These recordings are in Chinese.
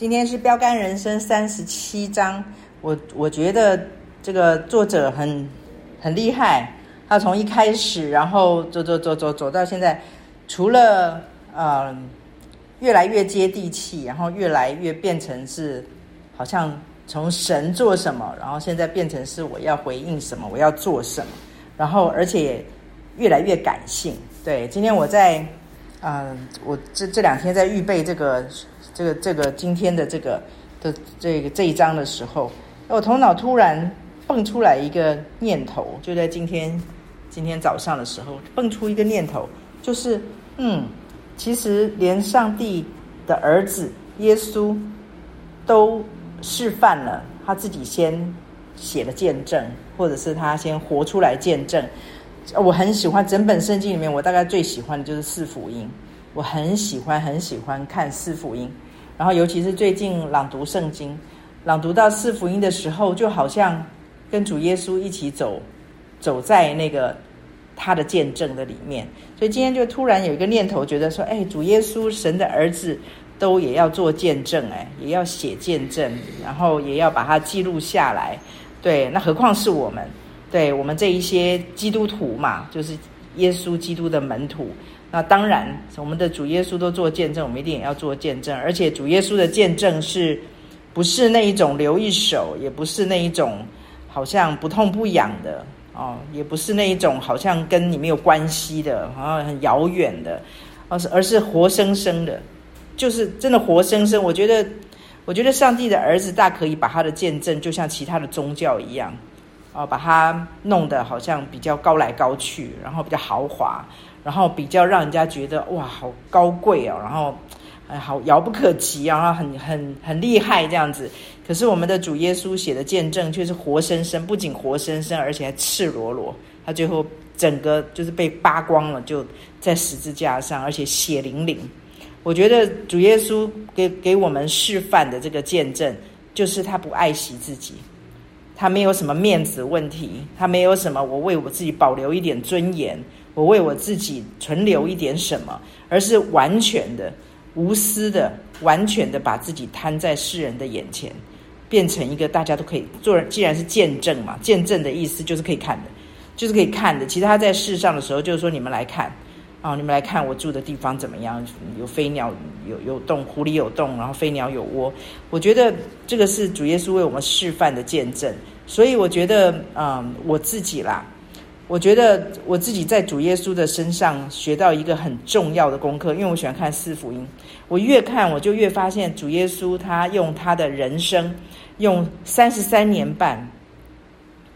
今天是标杆人生三十七章，我我觉得这个作者很很厉害，他从一开始，然后走走走走走到现在，除了呃越来越接地气，然后越来越变成是好像从神做什么，然后现在变成是我要回应什么，我要做什么，然后而且越来越感性。对，今天我在嗯、我这这两天在预备这个。这个这个今天的这个的这个这一章的时候，我头脑突然蹦出来一个念头，就在今天今天早上的时候蹦出一个念头，就是嗯，其实连上帝的儿子耶稣都示范了他自己先写了见证，或者是他先活出来见证。我很喜欢整本圣经里面，我大概最喜欢的就是四福音。我很喜欢很喜欢看四福音，然后尤其是最近朗读圣经，朗读到四福音的时候，就好像跟主耶稣一起走，走在那个他的见证的里面。所以今天就突然有一个念头，觉得说，哎，主耶稣神的儿子都也要做见证，哎，也要写见证，然后也要把它记录下来。对，那何况是我们，对我们这一些基督徒嘛，就是耶稣基督的门徒。那当然，我们的主耶稣都做见证，我们一定也要做见证。而且主耶稣的见证是，不是那一种留一手，也不是那一种好像不痛不痒的哦，也不是那一种好像跟你没有关系的，好像很遥远的，而是而是活生生的，就是真的活生生。我觉得，我觉得上帝的儿子大可以把他的见证，就像其他的宗教一样，啊，把它弄得好像比较高来高去，然后比较豪华。然后比较让人家觉得哇，好高贵哦，然后哎，好遥不可及啊，然后很很很厉害这样子。可是我们的主耶稣写的见证却是活生生，不仅活生生，而且还赤裸裸。他最后整个就是被扒光了，就在十字架上，而且血淋淋。我觉得主耶稣给给我们示范的这个见证，就是他不爱惜自己，他没有什么面子问题，他没有什么我为我自己保留一点尊严。我为我自己存留一点什么，而是完全的、无私的、完全的把自己摊在世人的眼前，变成一个大家都可以做人。既然是见证嘛，见证的意思就是可以看的，就是可以看的。其实他在世上的时候，就是说你们来看啊，你们来看我住的地方怎么样？有飞鸟，有有洞，湖里有洞，然后飞鸟有窝。我觉得这个是主耶稣为我们示范的见证。所以我觉得，嗯，我自己啦。我觉得我自己在主耶稣的身上学到一个很重要的功课，因为我喜欢看四福音。我越看，我就越发现主耶稣他用他的人生，用三十三年半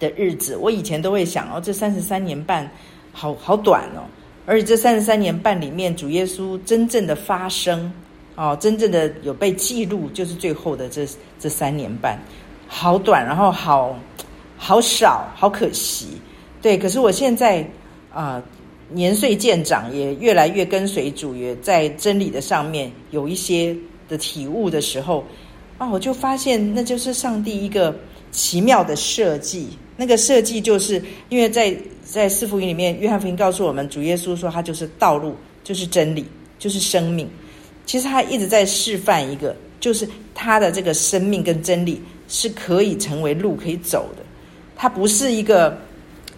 的日子。我以前都会想哦，这三十三年半好好短哦，而且这三十三年半里面，主耶稣真正的发生哦，真正的有被记录，就是最后的这这三年半，好短，然后好好少，好可惜。对，可是我现在啊、年岁渐长，也越来越跟随主，也在真理的上面有一些的体悟的时候，啊，我就发现那就是上帝一个奇妙的设计。那个设计就是因为在在四福音里面，约翰福音告诉我们，主耶稣说他就是道路，就是真理，就是生命。其实他一直在示范一个，就是他的这个生命跟真理是可以成为路可以走的，他不是一个。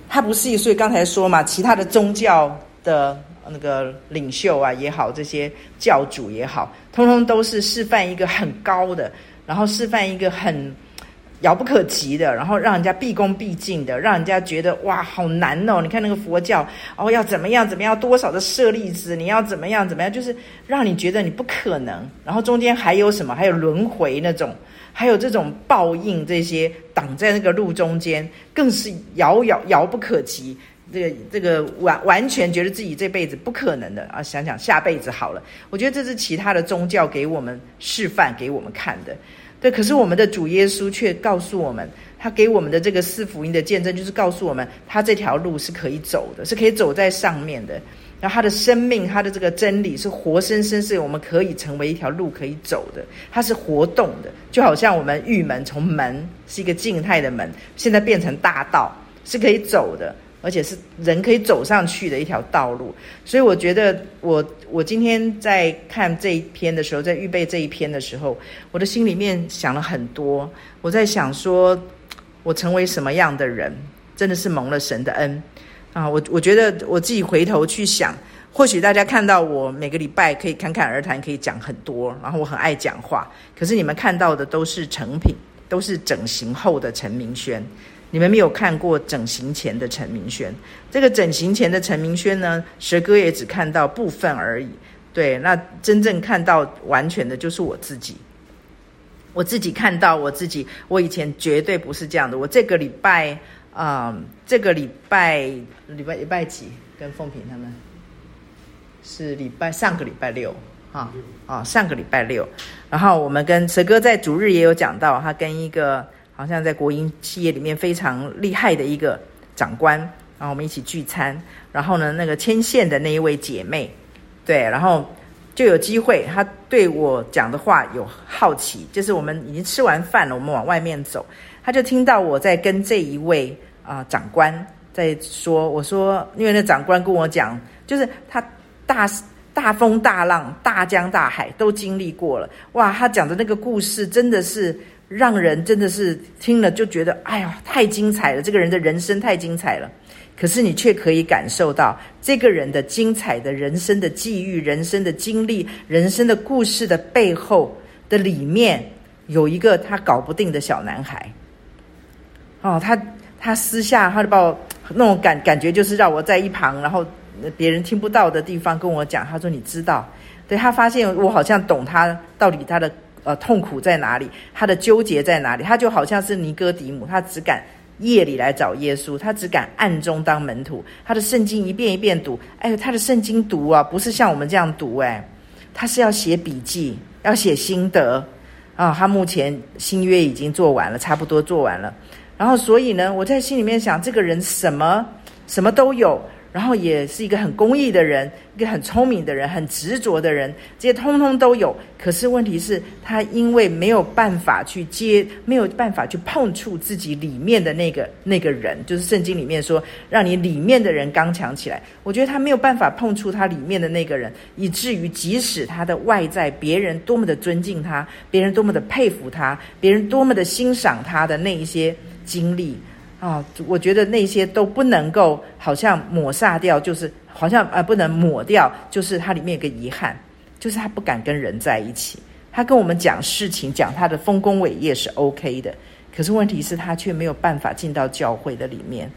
他不是，所以刚才说嘛，其他的宗教的那个领袖啊也好，这些教主也好，通通都是示范一个很高的，然后示范一个很遥不可及的，然后让人家毕恭毕敬的，让人家觉得哇，好难哦！你看那个佛教哦，要怎么样怎么样，多少的舍利子，你要怎么样怎么样，就是让你觉得你不可能。然后中间还有什么？还有轮回那种。还有这种报应，这些挡在那个路中间，更是遥遥遥不可及。这个这个完完全觉得自己这辈子不可能的啊！想想下辈子好了。我觉得这是其他的宗教给我们示范给我们看的。对，可是我们的主耶稣却告诉我们，他给我们的这个四福音的见证，就是告诉我们，他这条路是可以走的，是可以走在上面的。然后他的生命，他的这个真理是活生生，是我们可以成为一条路可以走的。它是活动的，就好像我们玉门从门是一个静态的门，现在变成大道，是可以走的。而且是人可以走上去的一条道路。所以我觉得我，我今天在看这一篇的时候，在预备这一篇的时候，我的心里面想了很多。我在想说，我成为什么样的人，真的是蒙了神的恩啊！我我觉得我自己回头去想。或许大家看到我每个礼拜可以侃侃而谈，可以讲很多，然后我很爱讲话。可是你们看到的都是成品，都是整形后的陈明轩。你们没有看过整形前的陈明轩。这个整形前的陈明轩呢，蛇哥也只看到部分而已。对，那真正看到完全的就是我自己。我自己看到我自己，我以前绝对不是这样的。我这个礼拜啊、呃，这个礼拜礼拜礼拜几跟凤萍他们。是礼拜上个礼拜六，哈啊，上个礼拜六，然后我们跟蛇哥在主日也有讲到，他跟一个好像在国营企业里面非常厉害的一个长官，然后我们一起聚餐，然后呢，那个牵线的那一位姐妹，对，然后就有机会，他对我讲的话有好奇，就是我们已经吃完饭了，我们往外面走，他就听到我在跟这一位啊、长官在说，我说，因为那长官跟我讲，就是他。大大风大浪、大江大海都经历过了，哇！他讲的那个故事真的是让人真的是听了就觉得，哎呀，太精彩了！这个人的人生太精彩了。可是你却可以感受到这个人的精彩的人生的际遇、人生的经历、人生的故事的背后的里面，有一个他搞不定的小男孩。哦，他他私下他就把我那种感感觉，就是让我在一旁，然后。别人听不到的地方跟我讲，他说：“你知道，对，他发现我好像懂他到底他的呃痛苦在哪里，他的纠结在哪里。他就好像是尼哥底母，他只敢夜里来找耶稣，他只敢暗中当门徒。他的圣经一遍一遍读，哎，他的圣经读啊，不是像我们这样读，哎，他是要写笔记，要写心得啊。他目前新约已经做完了，差不多做完了。然后所以呢，我在心里面想，这个人什么什么都有。”然后也是一个很公益的人，一个很聪明的人，很执着的人，这些通通都有。可是问题是，他因为没有办法去接，没有办法去碰触自己里面的那个那个人，就是圣经里面说，让你里面的人刚强起来。我觉得他没有办法碰触他里面的那个人，以至于即使他的外在，别人多么的尊敬他，别人多么的佩服他，别人多么的欣赏他的那一些经历。啊、我觉得那些都不能够，好像抹煞掉，就是好像呃不能抹掉，就是他里面有个遗憾，就是他不敢跟人在一起。他跟我们讲事情，讲他的丰功伟业是 OK 的，可是问题是，他却没有办法进到教会的里面。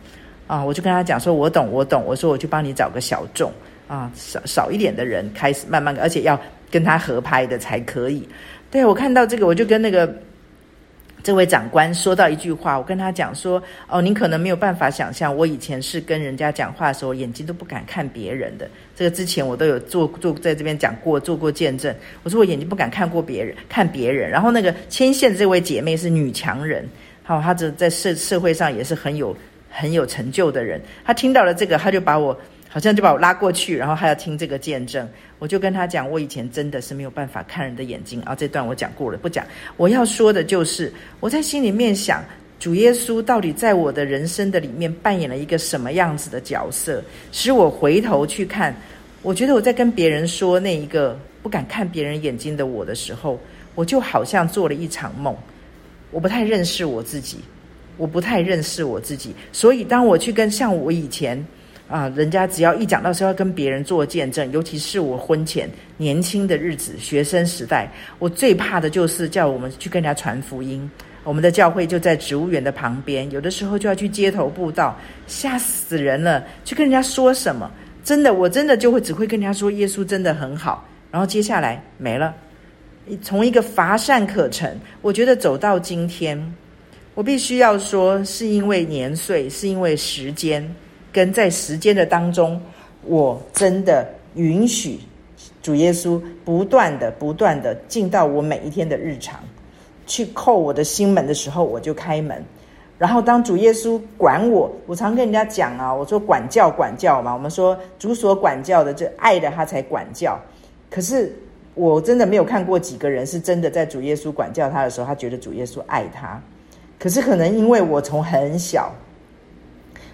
啊，我就跟他讲说，我懂，我懂。我说我去帮你找个小众啊，少少一点的人开始慢慢，而且要跟他合拍的才可以。对，我看到这个，我就跟那个。这位长官说到一句话，我跟他讲说：“哦，您可能没有办法想象，我以前是跟人家讲话的时候，眼睛都不敢看别人的。这个之前我都有做做在这边讲过，做过见证。我说我眼睛不敢看过别人，看别人。然后那个牵线这位姐妹是女强人，好，她这在社社会上也是很有很有成就的人。她听到了这个，她就把我。”好像就把我拉过去，然后还要听这个见证。我就跟他讲，我以前真的是没有办法看人的眼睛啊。这段我讲过了，不讲。我要说的就是，我在心里面想，主耶稣到底在我的人生的里面扮演了一个什么样子的角色，使我回头去看。我觉得我在跟别人说那一个不敢看别人眼睛的我的时候，我就好像做了一场梦。我不太认识我自己，我不太认识我自己。所以当我去跟像我以前。啊，人家只要一讲到是要跟别人做见证，尤其是我婚前年轻的日子、学生时代，我最怕的就是叫我们去跟人家传福音。我们的教会就在植物园的旁边，有的时候就要去街头布道，吓死人了。去跟人家说什么？真的，我真的就会只会跟人家说耶稣真的很好，然后接下来没了。从一个乏善可陈，我觉得走到今天，我必须要说，是因为年岁，是因为时间。跟在时间的当中，我真的允许主耶稣不断的、不断的进到我每一天的日常，去叩我的心门的时候，我就开门。然后当主耶稣管我，我常跟人家讲啊，我说管教管教嘛，我们说主所管教的，这爱的他才管教。可是我真的没有看过几个人是真的在主耶稣管教他的时候，他觉得主耶稣爱他。可是可能因为我从很小。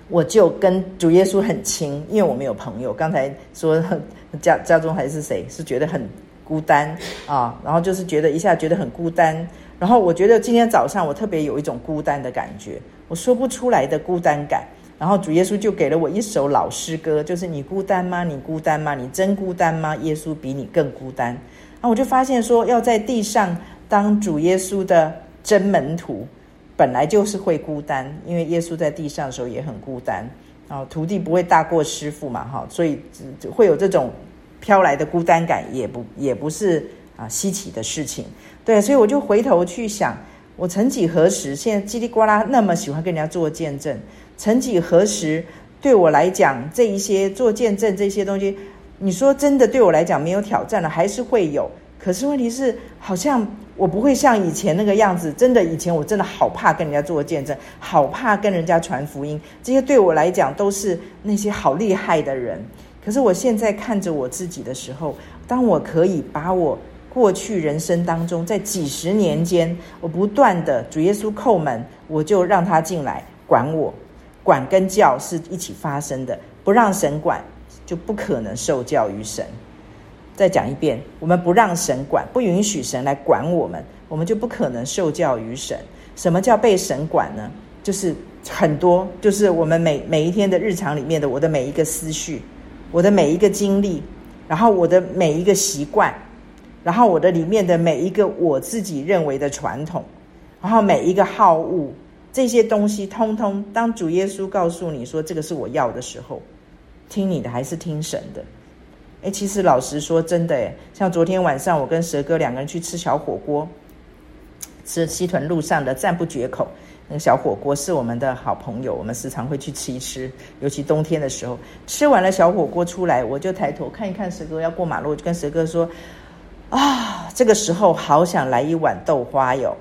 我就跟主耶稣很亲，因为我没有朋友。刚才说家家中还是谁是觉得很孤单啊？然后就是觉得一下觉得很孤单。然后我觉得今天早上我特别有一种孤单的感觉，我说不出来的孤单感。然后主耶稣就给了我一首老诗歌，就是你孤单吗？你孤单吗？你真孤单吗？耶稣比你更孤单。然后我就发现说，要在地上当主耶稣的真门徒，本来就是会孤单，因为耶稣在地上的时候也很孤单。啊徒弟不会大过师傅嘛，哈，所以会有这种飘来的孤单感，也不也不是啊稀奇的事情。对，所以我就回头去想，我曾几何时，现在叽里呱啦那么喜欢跟人家做见证。曾几何时，对我来讲，这一些做见证这些东西，你说真的对我来讲没有挑战了，还是会有。可是问题是，好像我不会像以前那个样子。真的，以前我真的好怕跟人家做见证，好怕跟人家传福音。这些对我来讲都是那些好厉害的人。可是我现在看着我自己的时候，当我可以把我过去人生当中，在几十年间，我不断的主耶稣叩门，我就让他进来管我。管跟教是一起发生的，不让神管，就不可能受教于神。再讲一遍，我们不让神管，不允许神来管我们，我们就不可能受教于神。什么叫被神管呢？就是很多，就是我们每每一天的日常里面的我的每一个思绪，我的每一个经历，然后我的每一个习惯，然后我的里面的每一个我自己认为的传统，然后每一个好恶。这些东西通通，当主耶稣告诉你说这个是我要的时候，听你的还是听神的？诶，其实老实说，真的诶，像昨天晚上我跟蛇哥两个人去吃小火锅，吃西屯路上的赞不绝口那个小火锅，是我们的好朋友，我们时常会去吃一吃，尤其冬天的时候，吃完了小火锅出来，我就抬头看一看蛇哥要过马路，就跟蛇哥说：“啊，这个时候好想来一碗豆花哟。”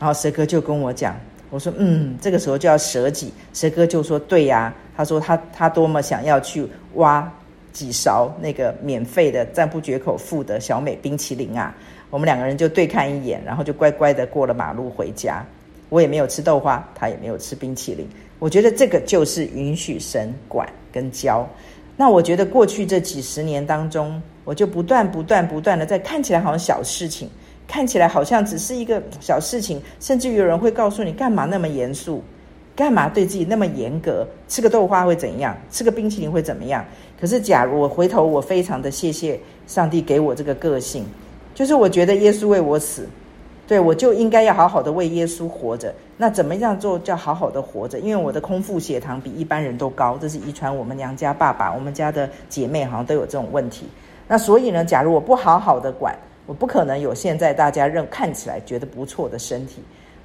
然后蛇哥就跟我讲。我说嗯，这个时候就要舍己。蛇哥就说对呀、他说他他多么想要去挖几勺那个免费的赞不绝口付的小美冰淇淋啊。我们两个人就对看一眼，然后就乖乖的过了马路回家。我也没有吃豆花，他也没有吃冰淇淋。我觉得这个就是允许神管跟教。那我觉得过去这几十年当中，我就不断不断不断的在看起来好像小事情。看起来好像只是一个小事情，甚至于有人会告诉你干嘛那么严肃，干嘛对自己那么严格？吃个豆花会怎样？吃个冰淇淋会怎么样？可是，假如我回头，我非常的谢谢上帝给我这个个性，就是我觉得耶稣为我死，对，我就应该要好好的为耶稣活着。那怎么样做叫好好的活着？因为我的空腹血糖比一般人都高，这是遗传我们娘家爸爸，我们家的姐妹好像都有这种问题。那所以呢，假如我不好好的管。我不可能有现在大家认看起来觉得不错的身体，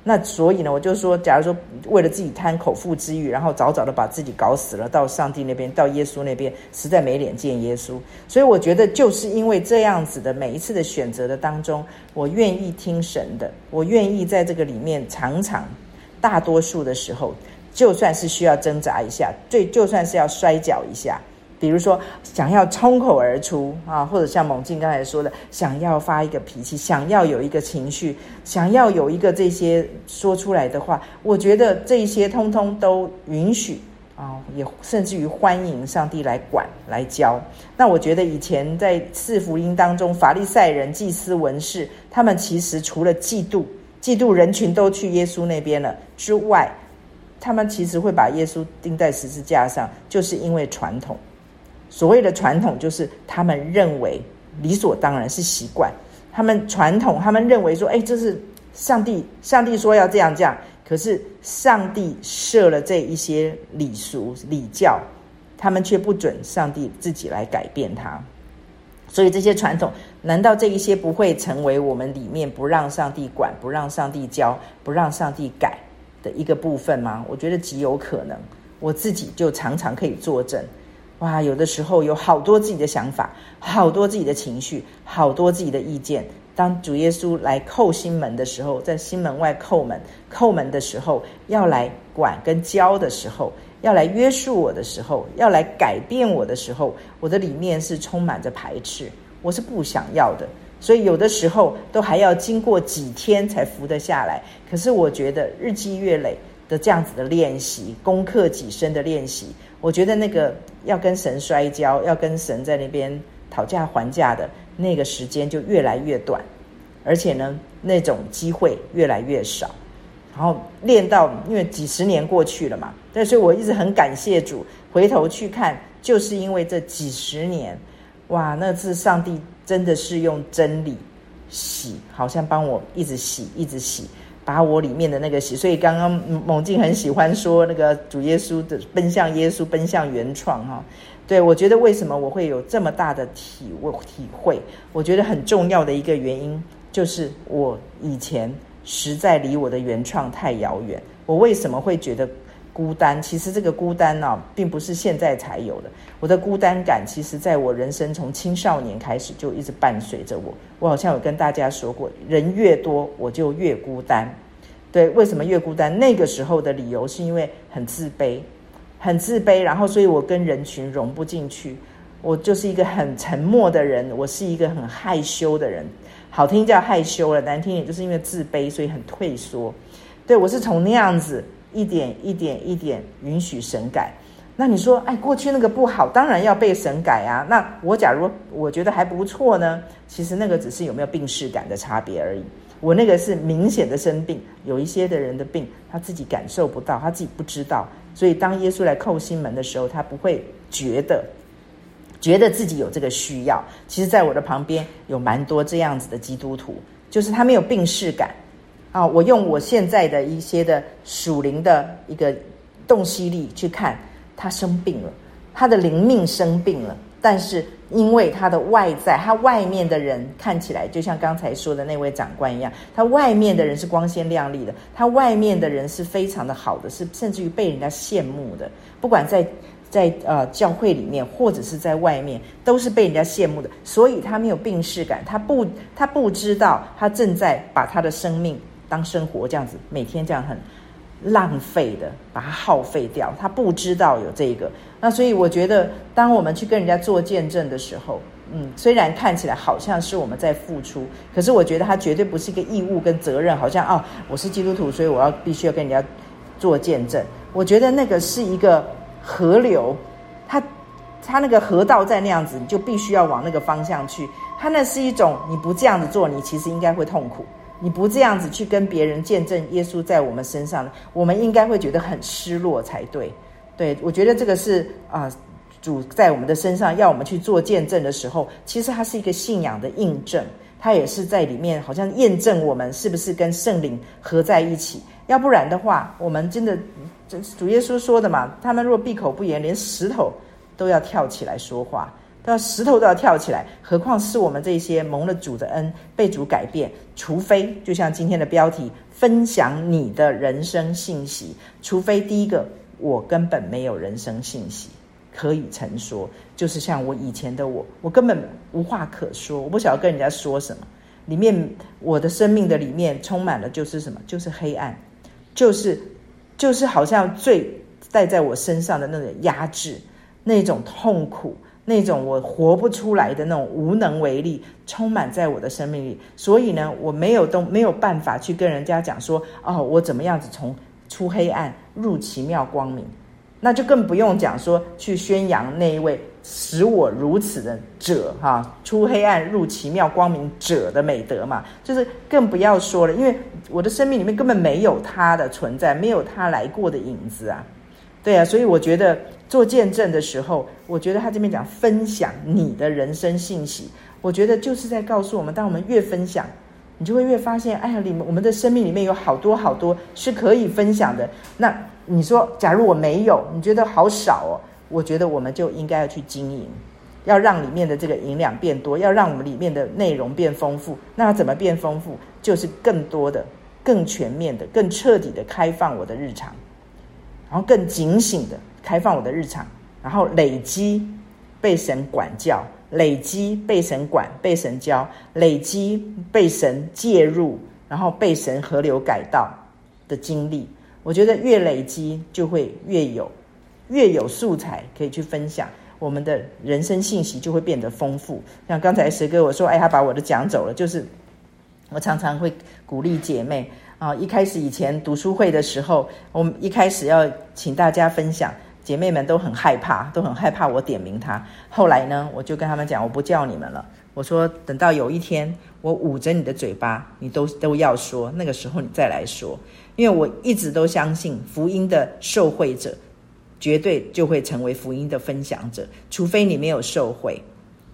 那所以呢，我就说，假如说为了自己贪口腹之欲，然后早早的把自己搞死了，到上帝那边，到耶稣那边，实在没脸见耶稣。所以我觉得，就是因为这样子的每一次的选择的当中，我愿意听神的，我愿意在这个里面常常，大多数的时候，就算是需要挣扎一下，最就算是要摔跤一下。比如说，想要冲口而出啊，或者像猛进刚才说的，想要发一个脾气，想要有一个情绪，想要有一个这些说出来的话，我觉得这些通通都允许啊，也甚至于欢迎上帝来管来教。那我觉得以前在四福音当中，法利赛人、祭司、文士，他们其实除了嫉妒、嫉妒人群都去耶稣那边了之外，他们其实会把耶稣钉在十字架上，就是因为传统。所谓的传统，就是他们认为理所当然是习惯。他们传统，他们认为说，哎，这是上帝，上帝说要这样这样。可是上帝设了这一些礼俗礼教，他们却不准上帝自己来改变它。所以这些传统，难道这一些不会成为我们里面不让上帝管、不让上帝教、不让上帝改的一个部分吗？我觉得极有可能。我自己就常常可以作证。哇，有的时候有好多自己的想法，好多自己的情绪，好多自己的意见。当主耶稣来叩心门的时候，在心门外叩门，叩门的时候，要来管跟教的时候，要来约束我的时候，要来改变我的时候，我的里面是充满着排斥，我是不想要的。所以有的时候都还要经过几天才服得下来。可是我觉得日积月累，的这样子的练习，攻克己身的练习。我觉得那个要跟神摔跤，要跟神在那边讨价还价的那个时间就越来越短，而且呢，那种机会越来越少。然后练到，因为几十年过去了嘛，对，所以我一直很感谢主。回头去看，就是因为这几十年，哇，那次上帝真的是用真理洗，好像帮我一直洗，一直洗，把我里面的那个洗。所以刚刚猛进很喜欢说那个主耶稣的奔向耶稣，奔向原创哈。对，我觉得为什么我会有这么大的体体会？我觉得很重要的一个原因就是我以前。实在离我的原创太遥远。我为什么会觉得孤单？其实这个孤单呢、并不是现在才有的。我的孤单感，其实在我人生从青少年开始就一直伴随着我。我好像有跟大家说过，人越多，我就越孤单。对，为什么越孤单？那个时候的理由是因为很自卑，很自卑，然后所以我跟人群融不进去。我就是一个很沉默的人，我是一个很害羞的人。好听叫害羞了，难听点就是因为自卑，所以很退缩。对，我是从那样子一点一点一点允许神改。那你说，哎，过去那个不好，当然要被神改啊。那我假如我觉得还不错呢，其实那个只是有没有病识感的差别而已。我那个是明显的生病，有一些的人的病他自己感受不到，他自己不知道。所以当耶稣来叩心门的时候，他不会觉得。觉得自己有这个需要，其实，在我的旁边有蛮多这样子的基督徒，就是他没有病识感啊。我用我现在的一些的属灵的一个洞悉力去看，他生病了，他的灵命生病了，但是因为他的外在，他外面的人看起来就像刚才说的那位长官一样，他外面的人是光鲜亮丽的，他外面的人是非常的好的，是甚至于被人家羡慕的，不管在。在呃教会里面，或者是在外面，都是被人家羡慕的，所以他没有病逝感，他不他不知道他正在把他的生命当生活这样子，每天这样很浪费的把它耗费掉，他不知道有这个。那所以我觉得，当我们去跟人家做见证的时候，嗯，虽然看起来好像是我们在付出，可是我觉得他绝对不是一个义务跟责任，好像哦，我是基督徒，所以我要必须要跟人家做见证。我觉得那个是一个。河流，它，它那个河道在那样子，你就必须要往那个方向去。它那是一种，你不这样子做，你其实应该会痛苦。你不这样子去跟别人见证耶稣在我们身上，我们应该会觉得很失落才对。对，我觉得这个是啊、主在我们的身上要我们去做见证的时候，其实它是一个信仰的印证，它也是在里面好像验证我们是不是跟圣灵合在一起。要不然的话，我们真的。主耶稣说的嘛？他们若闭口不言，连石头都要跳起来说话，都要石头都要跳起来，何况是我们这些蒙了主的恩，被主改变？除非就像今天的标题，分享你的人生信息。除非第一个，我根本没有人生信息可以陈说，就是像我以前的我，我根本无话可说，我不晓得跟人家说什么。里面我的生命的里面充满了就是什么？就是黑暗，就是。就是好像最带在我身上的那种压制，那种痛苦，那种我活不出来的那种无能为力，充满在我的生命里。所以呢，我没有都没有办法去跟人家讲说，哦，我怎么样子从出黑暗入奇妙光明。那就更不用讲说去宣扬那一位使我如此的者哈，出黑暗入奇妙光明者的美德嘛，就是更不要说了，因为我的生命里面根本没有他的存在，没有他来过的影子啊，对啊，所以我觉得做见证的时候，我觉得他这边讲分享你的人生信息，我觉得就是在告诉我们，当我们越分享，你就会越发现，哎呀，里面我们的生命里面有好多好多是可以分享的，那。你说，假如我没有，你觉得好少哦？我觉得我们就应该要去经营，要让里面的这个营养变多，要让我们里面的内容变丰富。那怎么变丰富？就是更多的、更全面的、更彻底的开放我的日常，然后更警醒的开放我的日常，然后累积被神管教，累积被神管、被神教，累积被神介入，然后被神河流改道的经历。我觉得越累积就会越有，越有素材可以去分享，我们的人生信息就会变得丰富。像刚才石哥我说，哎，他把我的讲走了，就是我常常会鼓励姐妹啊，一开始以前读书会的时候，我们一开始要请大家分享，姐妹们都很害怕，都很害怕我点名她。后来呢，我就跟他们讲，我不叫你们了。我说，等到有一天我捂着你的嘴巴，你都都要说，那个时候你再来说。因为我一直都相信，福音的受惠者绝对就会成为福音的分享者，除非你没有受惠，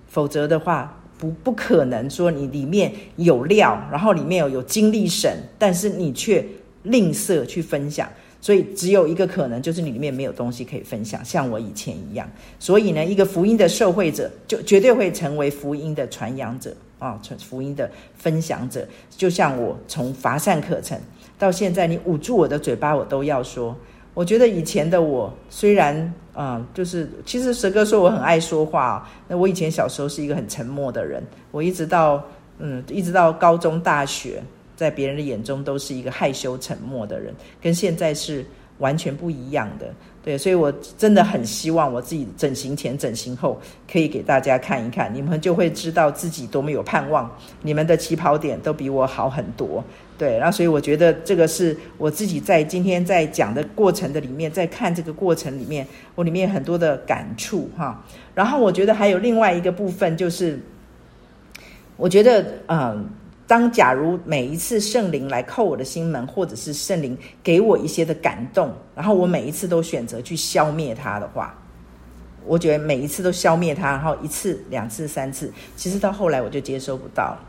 否则的话。不不可能说你里面有料，然后里面有有精力神，但是你却吝啬去分享，所以只有一个可能，就是你里面没有东西可以分享，像我以前一样。所以呢，一个福音的受惠者，就绝对会成为福音的传扬者啊，传福音的分享者。就像我从乏善可陈到现在，你捂住我的嘴巴，我都要说。我觉得以前的我虽然啊、嗯，就是其实蛇哥说我很爱说话，那我以前小时候是一个很沉默的人，我一直到嗯，一直到高中、大学，在别人的眼中都是一个害羞、沉默的人，跟现在是完全不一样的。对，所以我真的很希望我自己整形前、整形后可以给大家看一看，你们就会知道自己多么有盼望，你们的起跑点都比我好很多。对，然后所以我觉得这个是我自己在今天在讲的过程的里面，在看这个过程里面，我里面很多的感触哈。然后我觉得还有另外一个部分，就是我觉得嗯，当假如每一次圣灵来叩我的心门，或者是圣灵给我一些的感动，然后我每一次都选择去消灭它的话，我觉得每一次都消灭它，然后一次、两次、三次，其实到后来我就接收不到了。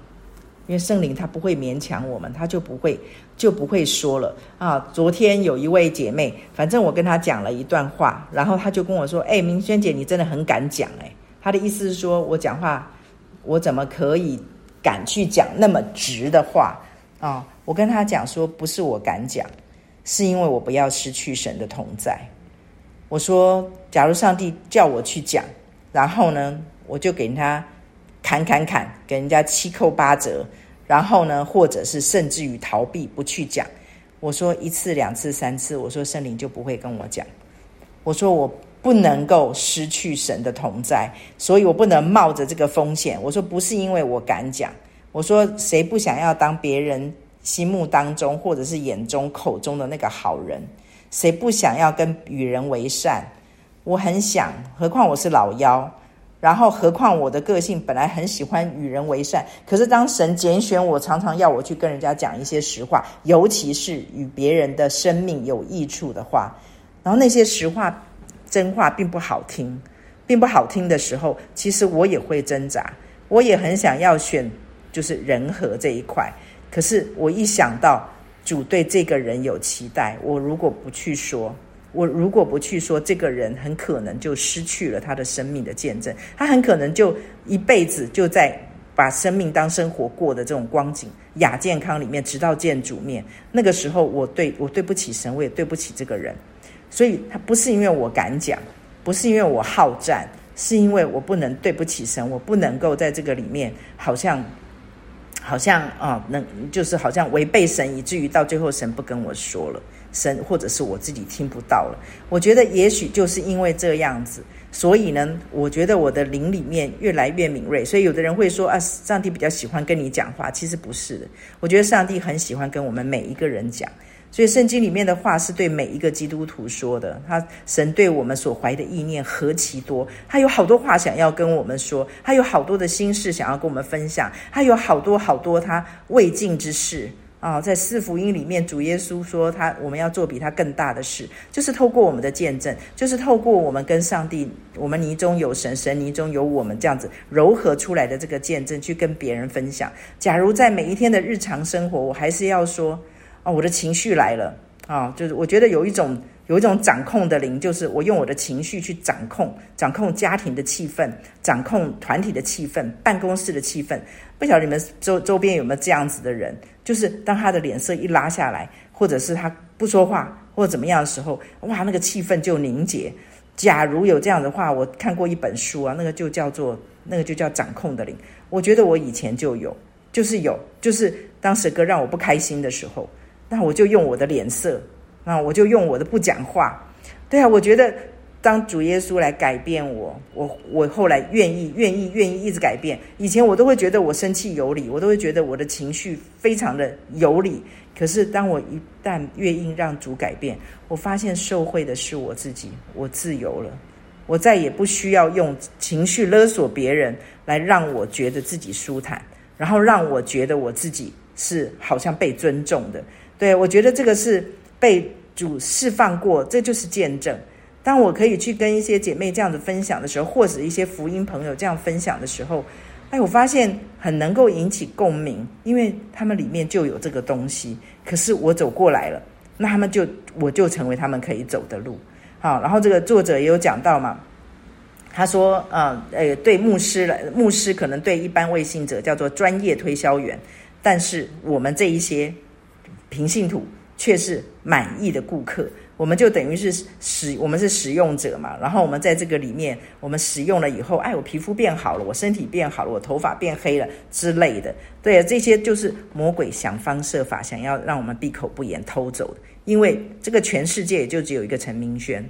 因为圣灵他不会勉强我们，他就不会就不会说了啊。昨天有一位姐妹，反正我跟她讲了一段话，然后她就跟我说：“哎，明轩姐，你真的很敢讲哎。”她的意思是说，我讲话，我怎么可以敢去讲那么直的话啊？我跟她讲说，不是我敢讲，是因为我不要失去神的同在。我说，假如上帝叫我去讲，然后呢，我就给他。砍砍砍，给人家七扣八折，然后呢，或者是甚至于逃避不去讲。我说一次、两次、三次，我说圣灵就不会跟我讲。我说我不能够失去神的同在，所以我不能冒着这个风险。我说不是因为我敢讲。我说谁不想要当别人心目当中或者是眼中口中的那个好人？谁不想要跟与人为善？我很想，何况我是老幺。然后，何况我的个性本来很喜欢与人为善，可是当神拣选我，常常要我去跟人家讲一些实话，尤其是与别人的生命有益处的话。然后那些实话、真话并不好听，并不好听的时候，其实我也会挣扎，我也很想要选就是人和这一块。可是我一想到主对这个人有期待，我如果不去说。我如果不去说，这个人很可能就失去了他的生命的见证，他很可能就一辈子就在把生命当生活过的这种光景亚健康里面，直到见主面。那个时候，我对我对不起神，我也对不起这个人。所以，他不是因为我敢讲，不是因为我好战，是因为我不能对不起神，我不能够在这个里面好像好像啊，能就是好像违背神，以至于到最后神不跟我说了。神，或者是我自己听不到了。我觉得也许就是因为这样子，所以呢，我觉得我的灵里面越来越敏锐。所以有的人会说啊，上帝比较喜欢跟你讲话，其实不是的。我觉得上帝很喜欢跟我们每一个人讲。所以圣经里面的话是对每一个基督徒说的。他神对我们所怀的意念何其多，他有好多话想要跟我们说，他有好多的心事想要跟我们分享，他有好多好多他未尽之事。啊、在四福音里面，主耶稣说他我们要做比他更大的事，就是透过我们的见证，就是透过我们跟上帝，我们泥中有神，神泥中有我们这样子柔和出来的这个见证，去跟别人分享。假如在每一天的日常生活，我还是要说，啊、我的情绪来了啊、就是我觉得有一种有一种掌控的灵，就是我用我的情绪去掌控，掌控家庭的气氛，掌控团体的气氛，办公室的气氛。不晓得你们周周边有没有这样子的人？就是当他的脸色一拉下来，或者是他不说话，或者怎么样的时候，哇，那个气氛就凝结。假如有这样的话，我看过一本书啊，那个就叫做那个就叫掌控的灵。我觉得我以前就有，就是有，就是当时哥让我不开心的时候，那我就用我的脸色，那我就用我的不讲话。对啊，我觉得当主耶稣来改变我，我我后来愿意愿意愿意一直改变。以前我都会觉得我生气有理，我都会觉得我的情绪非常的有理。可是当我一旦愿意让主改变，我发现受惠的是我自己，我自由了，我再也不需要用情绪勒索别人来让我觉得自己舒坦，然后让我觉得我自己是好像被尊重的。对，我觉得这个是被主释放过，这就是见证。当我可以去跟一些姐妹这样子分享的时候，或者一些福音朋友这样分享的时候，哎，我发现很能够引起共鸣，因为他们里面就有这个东西。可是我走过来了，那他们就我就成为他们可以走的路。好，然后这个作者也有讲到嘛，他说，呃，呃，对牧师来，牧师可能对一般未信者叫做专业推销员，但是我们这一些平信徒却是满意的顾客。我们就等于是使我们是使用者嘛，然后我们在这个里面，我们使用了以后，哎，我皮肤变好了，我身体变好了，我头发变黑了之类的，对，这些就是魔鬼想方设法想要让我们闭口不言偷走的。因为这个全世界就只有一个陈明轩，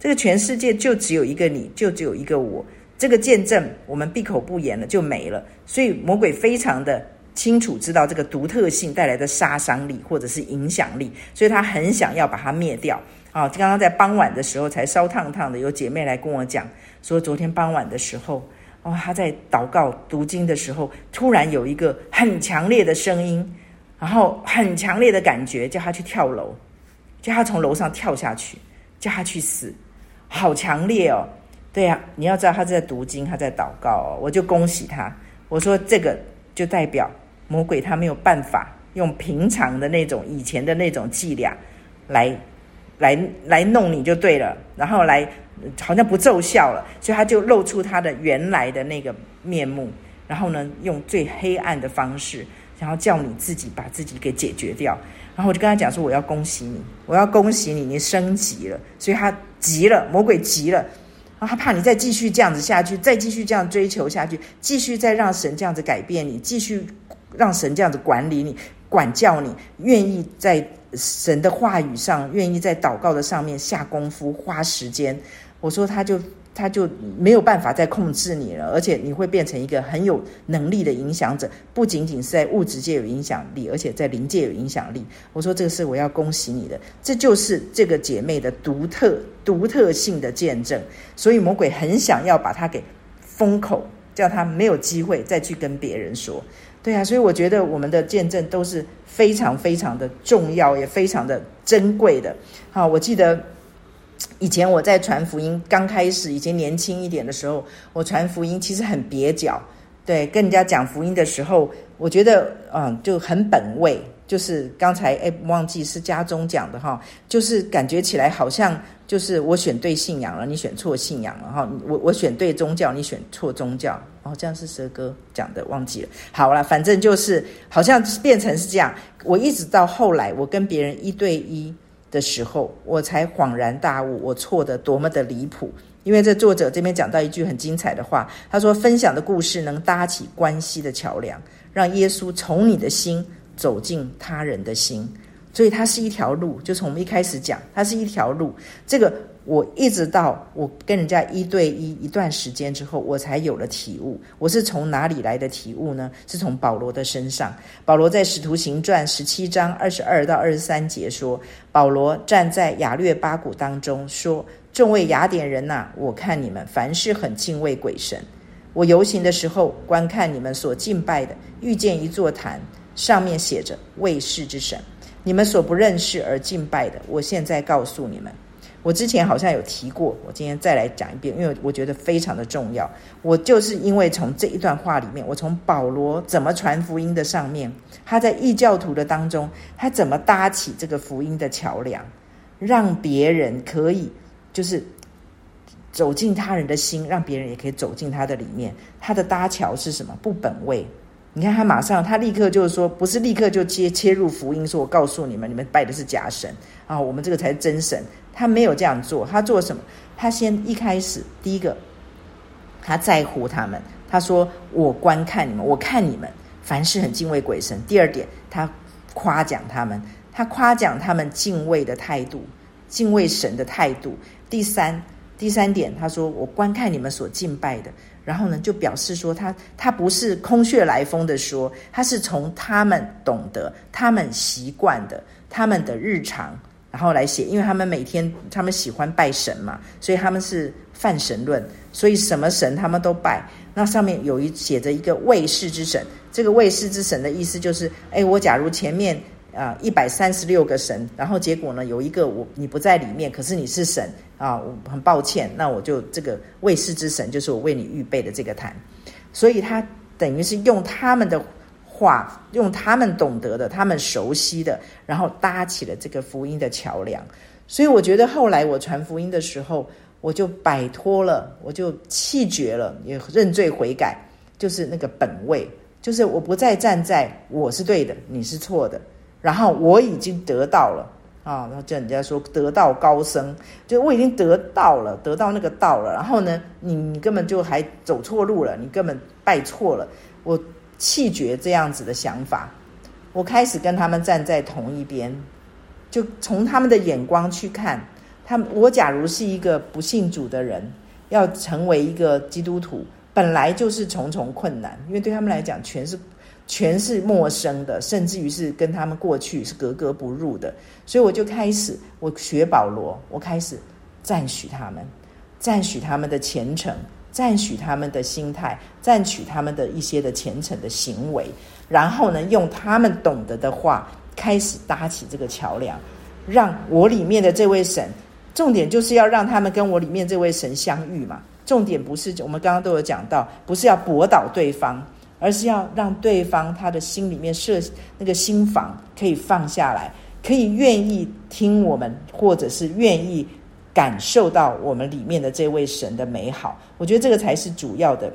这个全世界就只有一个你，就只有一个我，这个见证我们闭口不言了就没了，所以魔鬼非常的。清楚知道这个独特性带来的杀伤力或者是影响力，所以他很想要把它灭掉啊！刚刚在傍晚的时候才烧烫烫的，有姐妹来跟我讲说，昨天傍晚的时候，哦，她在祷告读经的时候，突然有一个很强烈的声音，然后很强烈的感觉，叫她去跳楼，叫她从楼上跳下去，叫她去死，好强烈哦！对呀，你要知道她在读经，她在祷告哦，我就恭喜她，我说这个就代表。魔鬼他没有办法用平常的那种以前的那种伎俩来来来弄你就对了，然后来好像不奏效了，所以他就露出他的原来的那个面目，然后呢，用最黑暗的方式，然后叫你自己把自己给解决掉。然后我就跟他讲说：“我要恭喜你，我要恭喜你，你升级了。”所以他急了，魔鬼急了，然后他怕你再继续这样子下去，再继续这样追求下去，继续再让神这样子改变你，继续。让神这样子管理你、管教你，愿意在神的话语上，愿意在祷告的上面下功夫、花时间。我说他就他就没有办法再控制你了，而且你会变成一个很有能力的影响者，不仅仅是在物质界有影响力，而且在灵界有影响力。我说这个是我要恭喜你的，这就是这个姐妹的独特、独特性的见证。所以魔鬼很想要把她给封口，叫她没有机会再去跟别人说。对啊，所以我觉得我们的见证都是非常非常的重要，也非常的珍贵的。好，我记得以前我在传福音刚开始，以前年轻一点的时候，我传福音其实很蹩脚。对，跟人家讲福音的时候，我觉得嗯就很本位。就是刚才哎忘记是家中讲的哈，就是感觉起来好像就是我选对信仰了，你选错信仰了哈。我我选对宗教，你选错宗教。哦，这样是蛇哥讲的，忘记了。好了，反正就是好像变成是这样。我一直到后来，我跟别人一对一的时候，我才恍然大悟，我错得多么的离谱。因为这作者这边讲到一句很精彩的话，他说：“分享的故事能搭起关系的桥梁，让耶稣从你的心。”走进他人的心，所以它是一条路。就从我们一开始讲，它是一条路。这个我一直到我跟人家一对一一段时间之后，我才有了体悟。我是从哪里来的体悟呢？是从保罗的身上。保罗在《使徒行传》十七章二十二到二十三节说：“保罗站在雅略巴谷当中说，众位雅典人呐、我看你们凡事很敬畏鬼神。我游行的时候，观看你们所敬拜的，遇见一座坛。”上面写着“未识之神”，你们所不认识而敬拜的，我现在告诉你们。我之前好像有提过，我今天再来讲一遍，因为我觉得非常的重要。我就是因为从这一段话里面，我从保罗怎么传福音的上面，他在异教徒的当中，他怎么搭起这个福音的桥梁，让别人可以就是走进他人的心，让别人也可以走进他的里面。他的搭桥是什么？不本位。你看他马上，他立刻就是说，不是立刻就切切入福音，说我告诉你们，你们拜的是假神啊，我们这个才是真神。他没有这样做，他做什么？他先一开始第一个，他在乎他们，他说我观看你们，我看你们凡事很敬畏鬼神。第二点，他夸奖他们，他夸奖他们敬畏的态度，敬畏神的态度。第三，第三点，他说我观看你们所敬拜的，然后呢，就表示说他他不是空穴来风的说，他是从他们懂得、他们习惯的、他们的日常，然后来写，因为他们每天他们喜欢拜神嘛，所以他们是泛神论，所以什么神他们都拜。那上面有一写着一个卫士之神，这个卫士之神的意思就是，哎，我假如前面。啊，一百三十六个神，然后结果呢，有一个我你不在里面，可是你是神啊，我很抱歉，那我就这个未识之神就是我为你预备的这个坛，所以他等于是用他们的话，用他们懂得的、他们熟悉的，然后搭起了这个福音的桥梁。所以我觉得后来我传福音的时候，我就摆脱了，我就弃绝了，也认罪悔改，就是那个本位，就是我不再站在我是对的，你是错的。然后我已经得到了啊，然后叫人家说得道高僧，就我已经得到了，得到那个道了。然后呢，你你根本就还走错路了，你根本拜错了。我弃绝这样子的想法，我开始跟他们站在同一边，就从他们的眼光去看他们。我假如是一个不信主的人，要成为一个基督徒，本来就是重重困难，因为对他们来讲全是。全是陌生的，甚至于是跟他们过去是格格不入的，所以我就开始，我学保罗，我开始赞许他们，赞许他们的虔诚，赞许他们的心态，赞许他们的一些的虔诚的行为，然后呢，用他们懂得的话，开始搭起这个桥梁，让我里面的这位神，重点就是要让他们跟我里面这位神相遇嘛，重点不是我们刚刚都有讲到，不是要驳倒对方。而是要让对方他的心里面设那个心房可以放下来，可以愿意听我们，或者是愿意感受到我们里面的这位神的美好。我觉得这个才是主要的，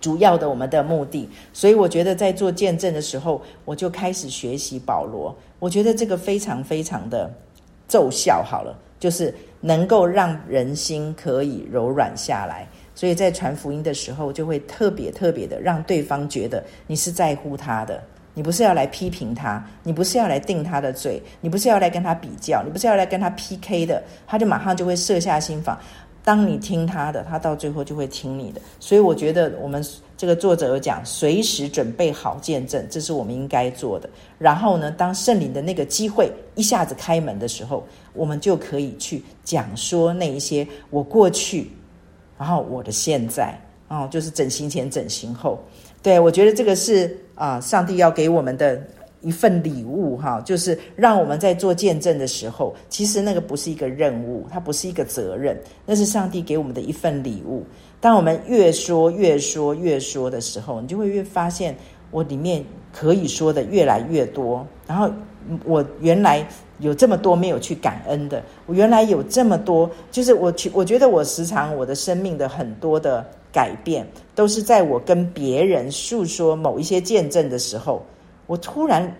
主要的我们的目的。所以我觉得在做见证的时候，我就开始学习保罗。我觉得这个非常非常的奏效。好了，就是能够让人心可以柔软下来。所以在传福音的时候，就会特别特别的让对方觉得你是在乎他的，你不是要来批评他，你不是要来定他的罪，你不是要来跟他比较，你不是要来跟他 PK 的，他就马上就会设下心防。当你听他的，他到最后就会听你的。所以我觉得我们这个作者有讲，随时准备好见证，这是我们应该做的。然后呢，当圣灵的那个机会一下子开门的时候，我们就可以去讲说那一些我过去。然后我的现在哦，就是整形前、整形后，对，我觉得这个是啊，上帝要给我们的一份礼物哈，就是让我们在做见证的时候，其实那个不是一个任务，它不是一个责任，那是上帝给我们的一份礼物。当我们越说越说越说的时候，你就会越发现我里面可以说的越来越多，然后我原来。有这么多没有去感恩的，我原来有这么多，就是我去，我觉得我时常我的生命的很多的改变，都是在我跟别人诉说某一些见证的时候，我突然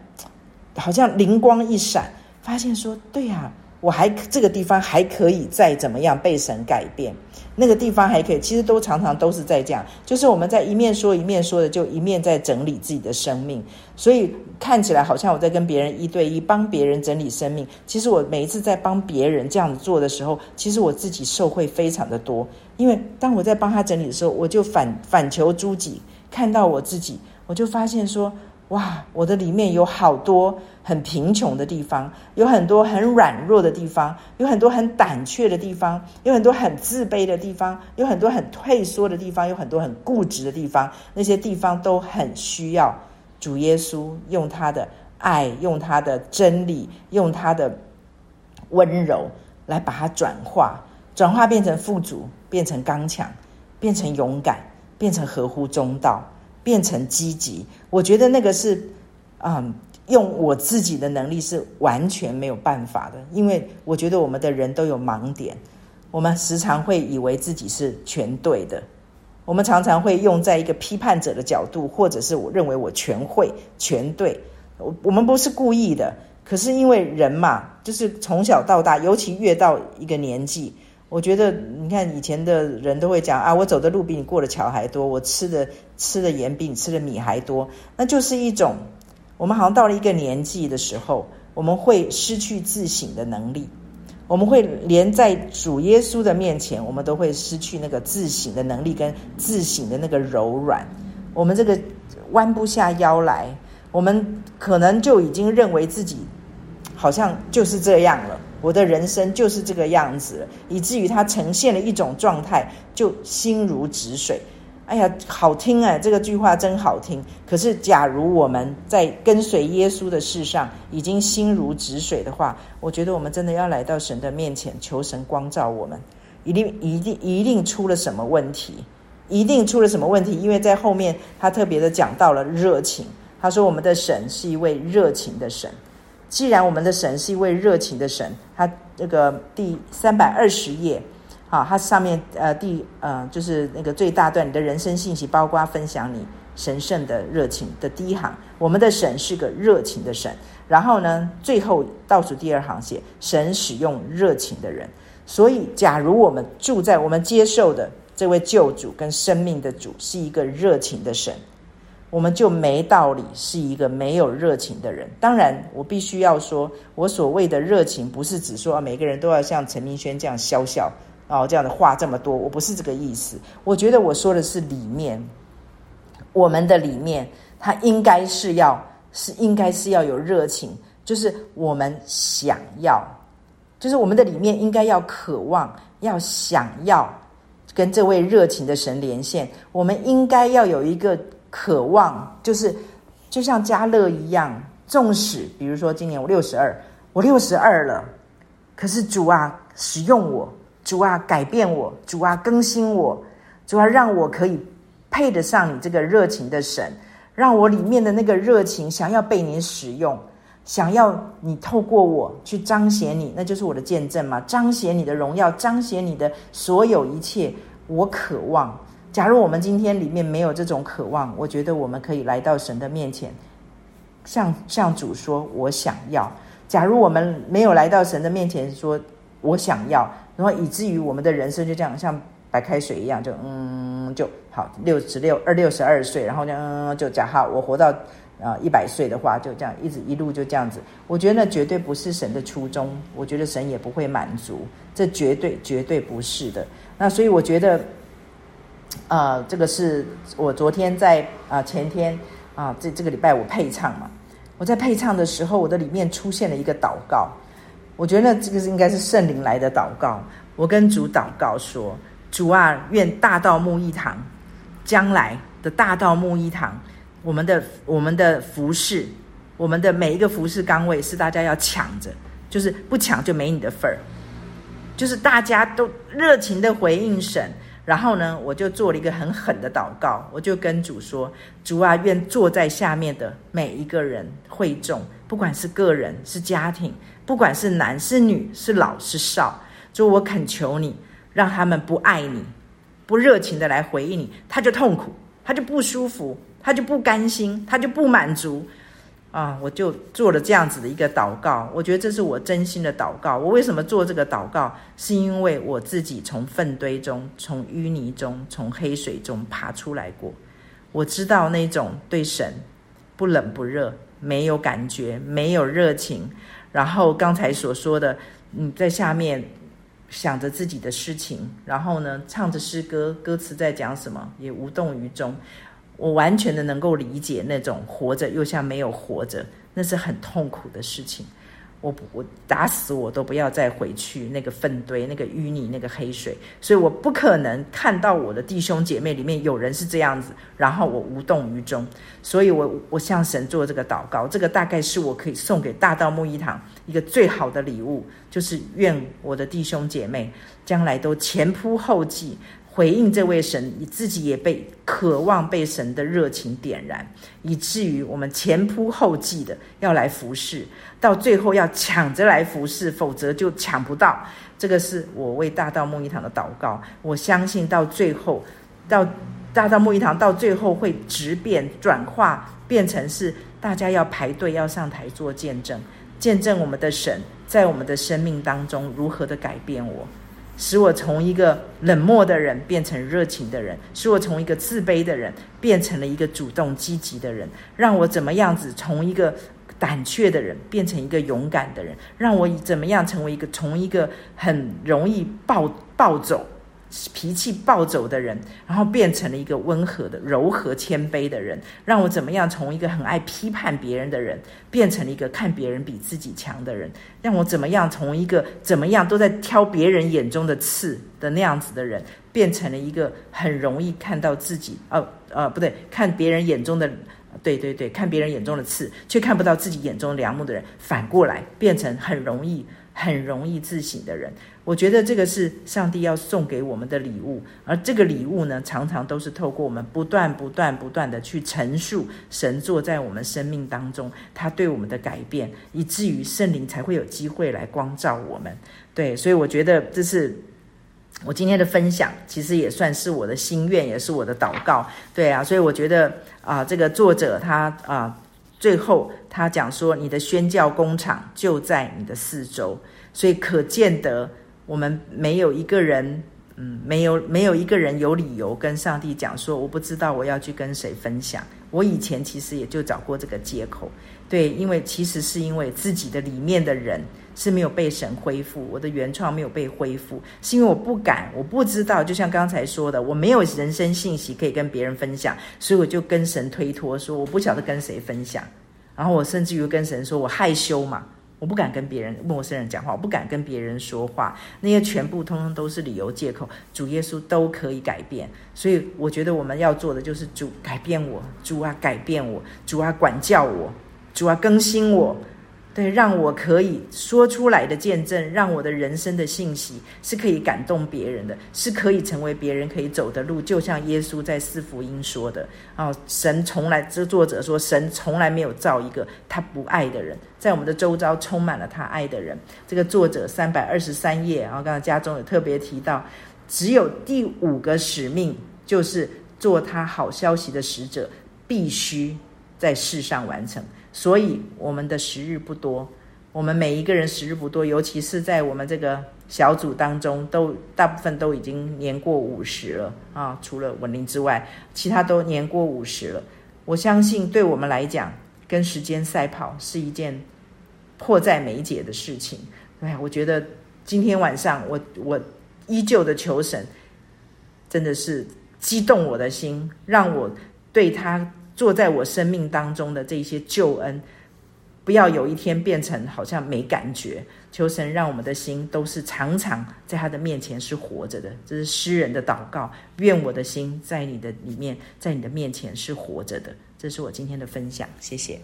好像灵光一闪，发现说，对呀。我还这个地方还可以再怎么样被神改变，那个地方还可以，其实都常常都是在这样，就是我们在一面说一面说的，就一面在整理自己的生命，所以看起来好像我在跟别人一对一帮别人整理生命，其实我每一次在帮别人这样子做的时候，其实我自己受惠非常的多，因为当我在帮他整理的时候，我就反反求诸己，看到我自己，我就发现说。哇，我的里面有好多很贫穷的地方，有很多很软弱的地方，有很多很胆怯的地方，有很多很自卑的地方，有很多很退缩的地方，有很多很固执的地方。那些地方都很需要主耶稣用他的爱，用他的真理，用他的温柔来把它转化，转化变成富足，变成刚强，变成勇敢，变成合乎中道。变成积极，我觉得那个是，嗯，用我自己的能力是完全没有办法的，因为我觉得我们的人都有盲点，我们时常会以为自己是全对的，我们常常会用在一个批判者的角度，或者是我认为我全会全对，我我们不是故意的，可是因为人嘛，就是从小到大，尤其越到一个年纪。我觉得，你看以前的人都会讲啊，我走的路比你过的桥还多，我吃的吃的盐比你吃的米还多，那就是一种我们好像到了一个年纪的时候，我们会失去自省的能力，我们会连在主耶稣的面前，我们都会失去那个自省的能力跟自省的那个柔软。我们这个弯不下腰来，我们可能就已经认为自己好像就是这样了。我的人生就是这个样子，以至于它呈现了一种状态，就心如止水。哎呀，好听啊！这个句话真好听。可是，假如我们在跟随耶稣的事上已经心如止水的话，我觉得我们真的要来到神的面前，求神光照我们，一定、一定、一定出了什么问题，一定出了什么问题。因为在后面他特别的讲到了热情，他说我们的神是一位热情的神。既然我们的神是一位热情的神，他这个第三百二十页。好，它上面呃第呃就是那个最大段，你的人生信息，包括分享你神圣的热情的第一行，我们的神是个热情的神。然后呢，最后倒数第二行写神使用热情的人。所以，假如我们住在我们接受的这位救主跟生命的主是一个热情的神，我们就没道理是一个没有热情的人。当然，我必须要说，我所谓的热情，不是指说每个人都要像陈明轩这样笑笑。哦，这样的话这么多，我不是这个意思。我觉得我说的是里面，我们的里面，它应该是要是应该是要有热情，就是我们想要，就是我们的里面应该要渴望，要想要跟这位热情的神连线。我们应该要有一个渴望，就是就像家乐一样，纵使比如说今年我六十二，我六十二了，可是主啊，使用我。主啊，改变我！主啊，更新我！主啊，让我可以配得上你这个热情的神，让我里面的那个热情想要被你使用，想要你透过我去彰显你，那就是我的见证嘛！彰显你的荣耀，彰显你的所有一切，我渴望。假如我们今天里面没有这种渴望，我觉得我们可以来到神的面前，向向主说：“我想要。”假如我们没有来到神的面前说：“我想要。”然后以至于我们的人生就这样像白开水一样，就嗯就好六十六二六十二岁，然后就嗯就讲好，我活到啊一百岁的话，就这样一直一路就这样子。我觉得那绝对不是神的初衷，我觉得神也不会满足，这绝对绝对不是的。那所以我觉得，呃，这个是我昨天在啊、呃、前天啊这这个礼拜我配唱嘛，我在配唱的时候，我的里面出现了一个祷告。我觉得这个是应该是圣灵来的祷告。我跟主祷告说：“主啊，愿大道牧义堂将来的大道牧义堂，我们的我们的服事，我们的每一个服事岗位是大家要抢着，就是不抢就没你的份儿。就是大家都热情的回应神。然后呢，我就做了一个很狠的祷告，我就跟主说：主啊，愿坐在下面的每一个人会众，不管是个人是家庭。”不管是男是女是老是少，就我恳求你，让他们不爱你，不热情的来回应你，他就痛苦，他就不舒服，他就不甘心，他就不满足啊！我就做了这样子的一个祷告，我觉得这是我真心的祷告。我为什么做这个祷告？是因为我自己从粪堆中、从淤泥中、从黑水中爬出来过，我知道那种对神不冷不热，没有感觉，没有热情。然后刚才所说的，你在下面想着自己的事情，然后呢，唱着诗歌，歌词在讲什么，也无动于衷。我完全的能够理解那种活着又像没有活着，那是很痛苦的事情。我我打死我都不要再回去那个粪堆、那个淤泥、那个黑水，所以我不可能看到我的弟兄姐妹里面有人是这样子，然后我无动于衷。所以我我向神做这个祷告，这个大概是我可以送给大道木一堂一个最好的礼物，就是愿我的弟兄姐妹将来都前仆后继。回应这位神，你自己也被渴望被神的热情点燃，以至于我们前仆后继的要来服侍，到最后要抢着来服侍，否则就抢不到。这个是我为大道牧义堂的祷告。我相信到最后，到大道牧义堂到最后会质变转化，变成是大家要排队要上台做见证，见证我们的神在我们的生命当中如何的改变我。使我从一个冷漠的人变成热情的人，使我从一个自卑的人变成了一个主动积极的人，让我怎么样子从一个胆怯的人变成一个勇敢的人，让我怎么样成为一个从一个很容易暴暴走。脾气暴走的人，然后变成了一个温和的、柔和、谦卑的人，让我怎么样从一个很爱批判别人的人，变成了一个看别人比自己强的人，让我怎么样从一个怎么样都在挑别人眼中的刺的那样子的人，变成了一个很容易看到自己，哦，呃，不对，看别人眼中的，对对对，看别人眼中的刺，却看不到自己眼中的梁木的人，反过来变成很容易。很容易自省的人，我觉得这个是上帝要送给我们的礼物，而这个礼物呢，常常都是透过我们不断、不断、不断的去陈述神坐在我们生命当中他对我们的改变，以至于圣灵才会有机会来光照我们。对，所以我觉得这是我今天的分享，其实也算是我的心愿，也是我的祷告。对啊，所以我觉得啊，这个作者他啊。最后，他讲说：“你的宣教工厂就在你的四周，所以可见得我们没有一个人，嗯，没有没有一个人有理由跟上帝讲说，我不知道我要去跟谁分享。我以前其实也就找过这个借口，对，因为其实是因为自己的里面的人是没有被神恢复，我的原创没有被恢复，是因为我不敢，我不知道，就像刚才说的，我没有人生信息可以跟别人分享，所以我就跟神推脱说，我不晓得跟谁分享。”然后我甚至于跟神说：“我害羞嘛，我不敢跟别人陌生人讲话，我不敢跟别人说话。那些全部通通都是理由借口，主耶稣都可以改变。所以我觉得我们要做的就是主改变我，主啊改变我，主啊管教我，主啊更新我。”对，让我可以说出来的见证，让我的人生的信息是可以感动别人的，是可以成为别人可以走的路。就像耶稣在四福音说的：“哦，神从来，这作者说，神从来没有造一个他不爱的人，在我们的周遭充满了他爱的人。”这个作者三百二十三页，然后刚才家中有特别提到，只有第五个使命，就是做他好消息的使者，必须在世上完成。所以我们的时日不多，我们每一个人时日不多，尤其是在我们这个小组当中，都大部分都已经年过五十了啊，除了文玲之外，其他都年过五十了。我相信对我们来讲，跟时间赛跑是一件迫在眉睫的事情。哎，我觉得今天晚上我我依旧的求神，真的是激动我的心，让我对他。做在我生命当中的这些救恩，不要有一天变成好像没感觉。求神让我们的心都是常常在他的面前是活着的，这是诗人的祷告。愿我的心在你的里面，在你的面前是活着的。这是我今天的分享，谢谢。